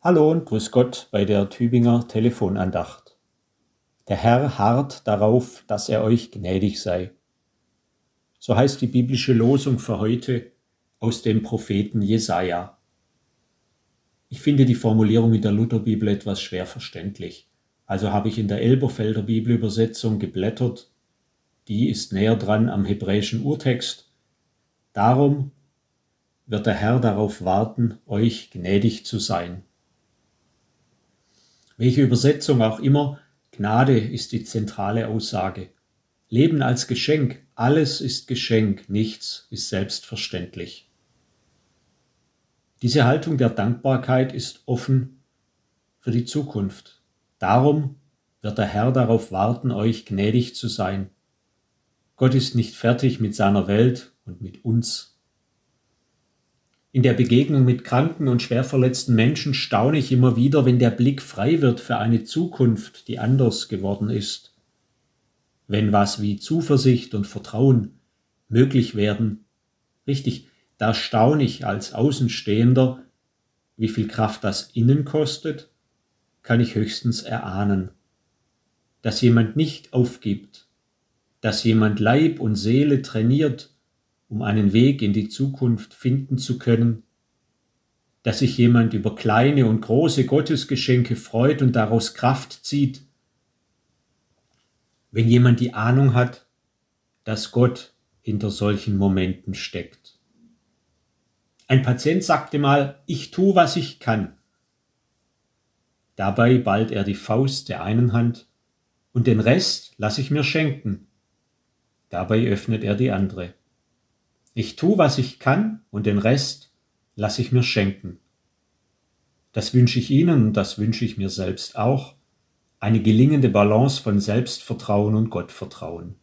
Hallo und grüß Gott bei der Tübinger Telefonandacht. Der Herr harrt darauf, dass er euch gnädig sei. So heißt die biblische Losung für heute aus dem Propheten Jesaja. Ich finde die Formulierung in der Lutherbibel etwas schwer verständlich. Also habe ich in der Elberfelder Bibelübersetzung geblättert. Die ist näher dran am hebräischen Urtext. Darum wird der Herr darauf warten, euch gnädig zu sein. Welche Übersetzung auch immer, Gnade ist die zentrale Aussage. Leben als Geschenk, alles ist Geschenk, nichts ist selbstverständlich. Diese Haltung der Dankbarkeit ist offen für die Zukunft. Darum wird der Herr darauf warten, euch gnädig zu sein. Gott ist nicht fertig mit seiner Welt und mit uns. In der Begegnung mit kranken und schwer verletzten Menschen staune ich immer wieder, wenn der Blick frei wird für eine Zukunft, die anders geworden ist. Wenn was wie Zuversicht und Vertrauen möglich werden. Richtig, da staune ich als Außenstehender, wie viel Kraft das innen kostet, kann ich höchstens erahnen. Dass jemand nicht aufgibt, dass jemand Leib und Seele trainiert, um einen Weg in die Zukunft finden zu können, dass sich jemand über kleine und große Gottesgeschenke freut und daraus Kraft zieht, wenn jemand die Ahnung hat, dass Gott hinter solchen Momenten steckt. Ein Patient sagte mal, ich tu, was ich kann. Dabei ballt er die Faust der einen Hand und den Rest lasse ich mir schenken. Dabei öffnet er die andere. Ich tu, was ich kann und den Rest lasse ich mir schenken. Das wünsche ich Ihnen und das wünsche ich mir selbst auch, eine gelingende Balance von Selbstvertrauen und Gottvertrauen.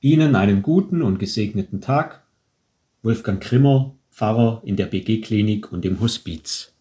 Ihnen einen guten und gesegneten Tag. Wolfgang Krimmer, Pfarrer in der BG Klinik und im Hospiz.